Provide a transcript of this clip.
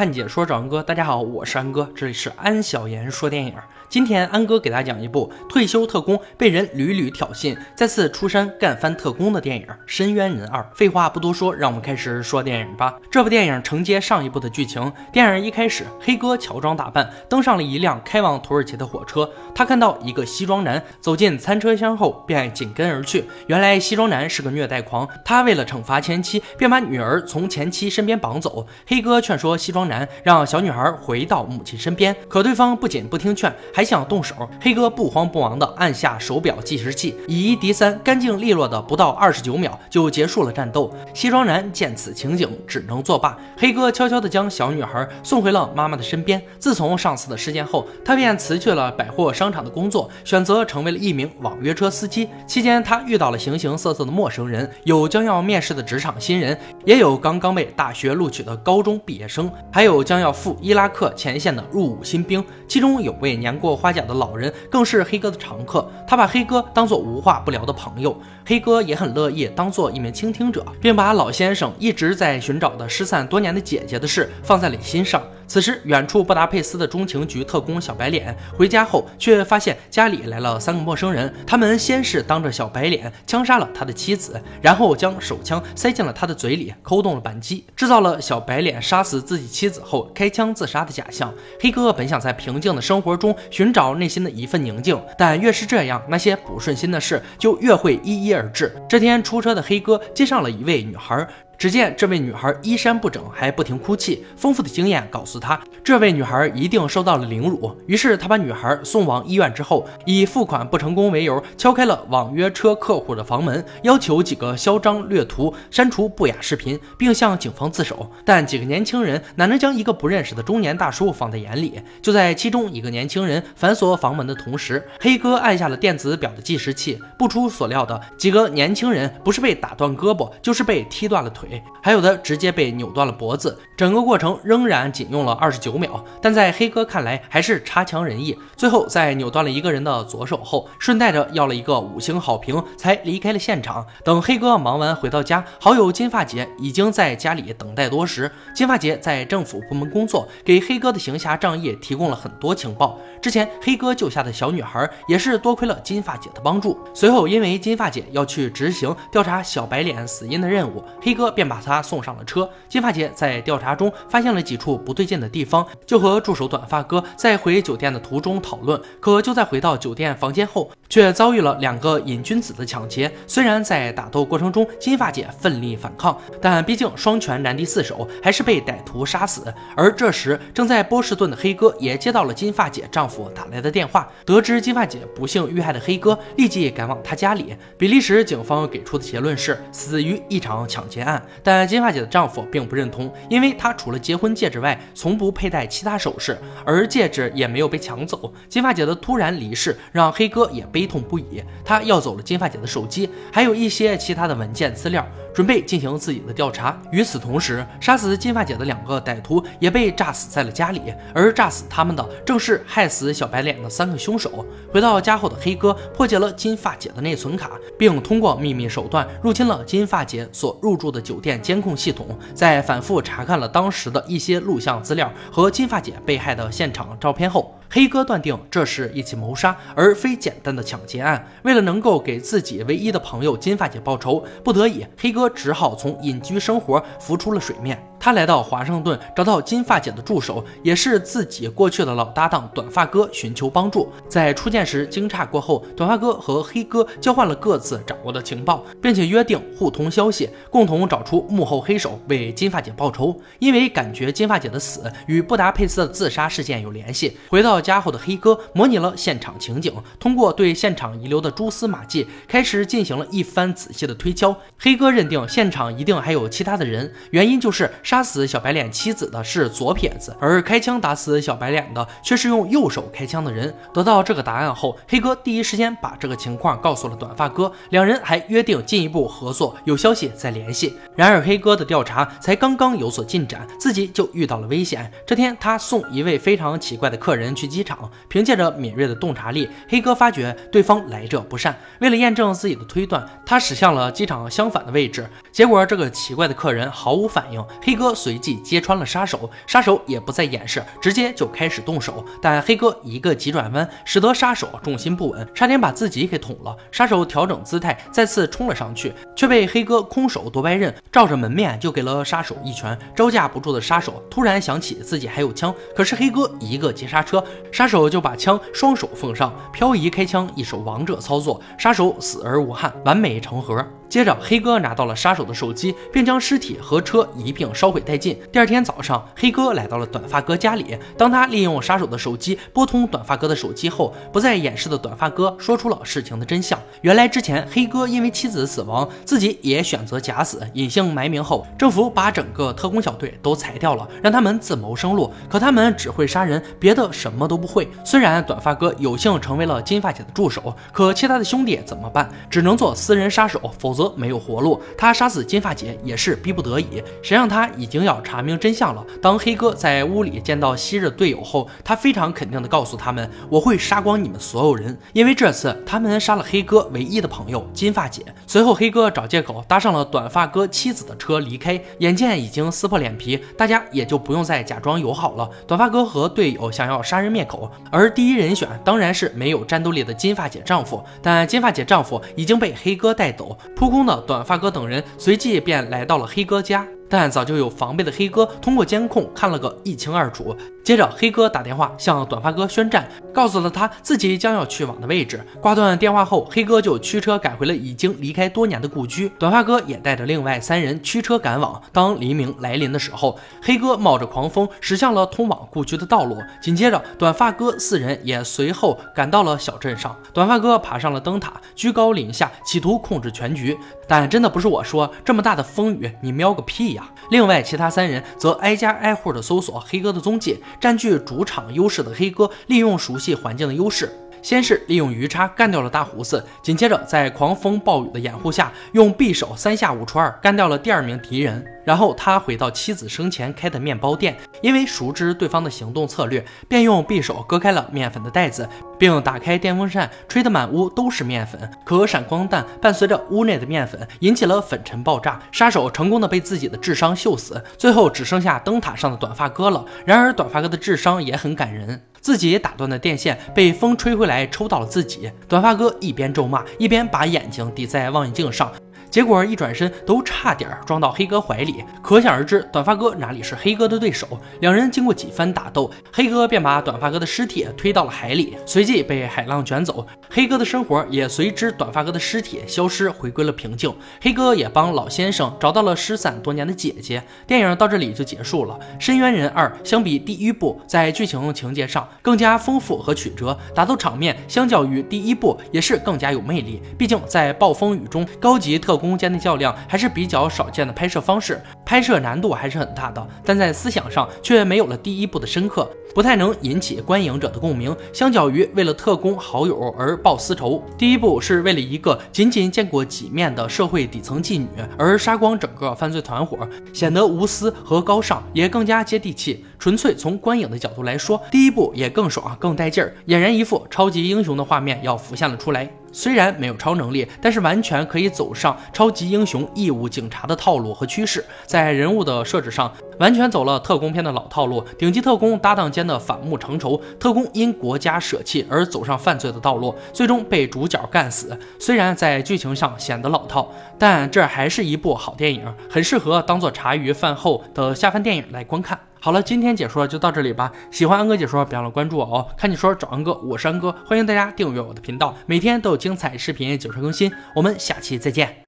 看解说找安哥，大家好，我是安哥，这里是安小言说电影。今天安哥给大家讲一部退休特工被人屡屡挑衅，再次出山干翻特工的电影《深渊人二》。废话不多说，让我们开始说电影吧。这部电影承接上一部的剧情。电影一开始，黑哥乔装打扮，登上了一辆开往土耳其的火车。他看到一个西装男走进餐车厢后，便紧跟而去。原来西装男是个虐待狂，他为了惩罚前妻，便把女儿从前妻身边绑走。黑哥劝说西装然让小女孩回到母亲身边，可对方不仅不听劝，还想动手。黑哥不慌不忙地按下手表计时器，以一敌三，干净利落的不到二十九秒就结束了战斗。西装男见此情景，只能作罢。黑哥悄悄地将小女孩送回了妈妈的身边。自从上次的事件后，他便辞去了百货商场的工作，选择成为了一名网约车司机。期间，他遇到了形形色色的陌生人，有将要面试的职场新人，也有刚刚被大学录取的高中毕业生，还还有将要赴伊拉克前线的入伍新兵。其中有位年过花甲的老人，更是黑哥的常客。他把黑哥当做无话不聊的朋友，黑哥也很乐意当做一名倾听者，并把老先生一直在寻找的失散多年的姐姐的事放在了心上。此时，远处布达佩斯的中情局特工小白脸回家后，却发现家里来了三个陌生人。他们先是当着小白脸枪杀了他的妻子，然后将手枪塞进了他的嘴里，扣动了扳机，制造了小白脸杀死自己妻子后开枪自杀的假象。黑哥本想在平静的生活中寻找内心的一份宁静，但越是这样，那些不顺心的事就越会一一而至。这天出车的黑哥接上了一位女孩。只见这位女孩衣衫不整，还不停哭泣。丰富的经验告诉她，这位女孩一定受到了凌辱。于是他把女孩送往医院之后，以付款不成功为由，敲开了网约车客户的房门，要求几个嚣张掠图、删除不雅视频，并向警方自首。但几个年轻人哪能将一个不认识的中年大叔放在眼里？就在其中一个年轻人反锁房门的同时，黑哥按下了电子表的计时器。不出所料的，几个年轻人不是被打断胳膊，就是被踢断了腿。还有的直接被扭断了脖子，整个过程仍然仅用了二十九秒，但在黑哥看来还是差强人意。最后在扭断了一个人的左手后，顺带着要了一个五星好评，才离开了现场。等黑哥忙完回到家，好友金发姐已经在家里等待多时。金发姐在政府部门工作，给黑哥的行侠仗义提供了很多情报。之前黑哥救下的小女孩，也是多亏了金发姐的帮助。随后因为金发姐要去执行调查小白脸死因的任务，黑哥便把。他送上了车，金发姐在调查中发现了几处不对劲的地方，就和助手短发哥在回酒店的途中讨论。可就在回到酒店房间后，却遭遇了两个瘾君子的抢劫。虽然在打斗过程中，金发姐奋力反抗，但毕竟双拳难敌四手，还是被歹徒杀死。而这时，正在波士顿的黑哥也接到了金发姐丈夫打来的电话，得知金发姐不幸遇害的黑哥立即赶往她家里。比利时警方给出的结论是死于一场抢劫案，但。金发姐的丈夫并不认同，因为她除了结婚戒指外，从不佩戴其他首饰，而戒指也没有被抢走。金发姐的突然离世让黑哥也悲痛不已，他要走了金发姐的手机，还有一些其他的文件资料。准备进行自己的调查。与此同时，杀死金发姐的两个歹徒也被炸死在了家里，而炸死他们的正是害死小白脸的三个凶手。回到家后的黑哥破解了金发姐的内存卡，并通过秘密手段入侵了金发姐所入住的酒店监控系统，在反复查看了当时的一些录像资料和金发姐被害的现场照片后。黑哥断定这是一起谋杀，而非简单的抢劫案。为了能够给自己唯一的朋友金发姐报仇，不得已，黑哥只好从隐居生活浮出了水面。他来到华盛顿，找到金发姐的助手，也是自己过去的老搭档短发哥寻求帮助。在初见时惊诧过后，短发哥和黑哥交换了各自掌握的情报，并且约定互通消息，共同找出幕后黑手，为金发姐报仇。因为感觉金发姐的死与布达佩斯的自杀事件有联系，回到家后的黑哥模拟了现场情景，通过对现场遗留的蛛丝马迹，开始进行了一番仔细的推敲。黑哥认定现场一定还有其他的人，原因就是。杀死小白脸妻子的是左撇子，而开枪打死小白脸的却是用右手开枪的人。得到这个答案后，黑哥第一时间把这个情况告诉了短发哥，两人还约定进一步合作，有消息再联系。然而黑哥的调查才刚刚有所进展，自己就遇到了危险。这天，他送一位非常奇怪的客人去机场。凭借着敏锐的洞察力，黑哥发觉对方来者不善。为了验证自己的推断，他驶向了机场相反的位置。结果这个奇怪的客人毫无反应。黑哥随即揭穿了杀手，杀手也不再掩饰，直接就开始动手。但黑哥一个急转弯，使得杀手重心不稳，差点把自己给捅了。杀手调整姿态，再次冲了上去，却被黑哥空手夺白刃，照着门面就给了杀手一拳。招架不住的杀手突然想起自己还有枪，可是黑哥一个急刹车，杀手就把枪双手奉上，漂移开枪，一手王者操作，杀手死而无憾，完美成盒。接着，黑哥拿到了杀手的手机，并将尸体和车一并烧毁殆尽。第二天早上，黑哥来到了短发哥家里。当他利用杀手的手机拨通短发哥的手机后，不再掩饰的短发哥说出了事情的真相。原来之前黑哥因为妻子的死亡，自己也选择假死，隐姓埋名后，政府把整个特工小队都裁掉了，让他们自谋生路。可他们只会杀人，别的什么都不会。虽然短发哥有幸成为了金发姐的助手，可其他的兄弟怎么办？只能做私人杀手，否则。则没有活路，他杀死金发姐也是逼不得已。谁让他已经要查明真相了？当黑哥在屋里见到昔日队友后，他非常肯定地告诉他们：“我会杀光你们所有人，因为这次他们杀了黑哥唯一的朋友金发姐。”随后，黑哥找借口搭上了短发哥妻子的车离开。眼见已经撕破脸皮，大家也就不用再假装友好了。短发哥和队友想要杀人灭口，而第一人选当然是没有战斗力的金发姐丈夫。但金发姐丈夫已经被黑哥带走。扑空的短发哥等人随即便来到了黑哥家。但早就有防备的黑哥通过监控看了个一清二楚。接着，黑哥打电话向短发哥宣战，告诉了他自己将要去往的位置。挂断电话后，黑哥就驱车赶回了已经离开多年的故居。短发哥也带着另外三人驱车赶往。当黎明来临的时候，黑哥冒着狂风驶向了通往故居的道路。紧接着，短发哥四人也随后赶到了小镇上。短发哥爬上了灯塔，居高临下，企图控制全局。但真的不是我说，这么大的风雨，你瞄个屁呀！另外，其他三人则挨家挨户的搜索黑哥的踪迹。占据主场优势的黑哥，利用熟悉环境的优势。先是利用鱼叉干掉了大胡子，紧接着在狂风暴雨的掩护下，用匕首三下五除二干掉了第二名敌人。然后他回到妻子生前开的面包店，因为熟知对方的行动策略，便用匕首割开了面粉的袋子，并打开电风扇，吹得满屋都是面粉。可闪光弹伴随着屋内的面粉，引起了粉尘爆炸，杀手成功的被自己的智商秀死。最后只剩下灯塔上的短发哥了。然而短发哥的智商也很感人。自己打断的电线被风吹回来，抽到了自己。短发哥一边咒骂，一边把眼睛抵在望远镜上。结果一转身都差点撞到黑哥怀里，可想而知，短发哥哪里是黑哥的对手。两人经过几番打斗，黑哥便把短发哥的尸体推到了海里，随即被海浪卷走。黑哥的生活也随之短发哥的尸体消失，回归了平静。黑哥也帮老先生找到了失散多年的姐姐。电影到这里就结束了。《深渊人二》相比第一部，在剧情情节上更加丰富和曲折，打斗场面相较于第一部也是更加有魅力。毕竟在暴风雨中，高级特攻间的较量还是比较少见的拍摄方式，拍摄难度还是很大的，但在思想上却没有了第一部的深刻，不太能引起观影者的共鸣。相较于为了特工好友而报私仇，第一部是为了一个仅仅见过几面的社会底层妓女而杀光整个犯罪团伙，显得无私和高尚，也更加接地气。纯粹从观影的角度来说，第一部也更爽更带劲儿，俨然一副超级英雄的画面要浮现了出来。虽然没有超能力，但是完全可以走上超级英雄义务警察的套路和趋势。在人物的设置上，完全走了特工片的老套路：顶级特工搭档间的反目成仇，特工因国家舍弃而走上犯罪的道路，最终被主角干死。虽然在剧情上显得老套，但这还是一部好电影，很适合当做茶余饭后的下饭电影来观看。好了，今天解说就到这里吧。喜欢安哥解说，别忘了关注我哦。看解说找安哥，我是安哥，欢迎大家订阅我的频道，每天都有精彩视频解说更新。我们下期再见。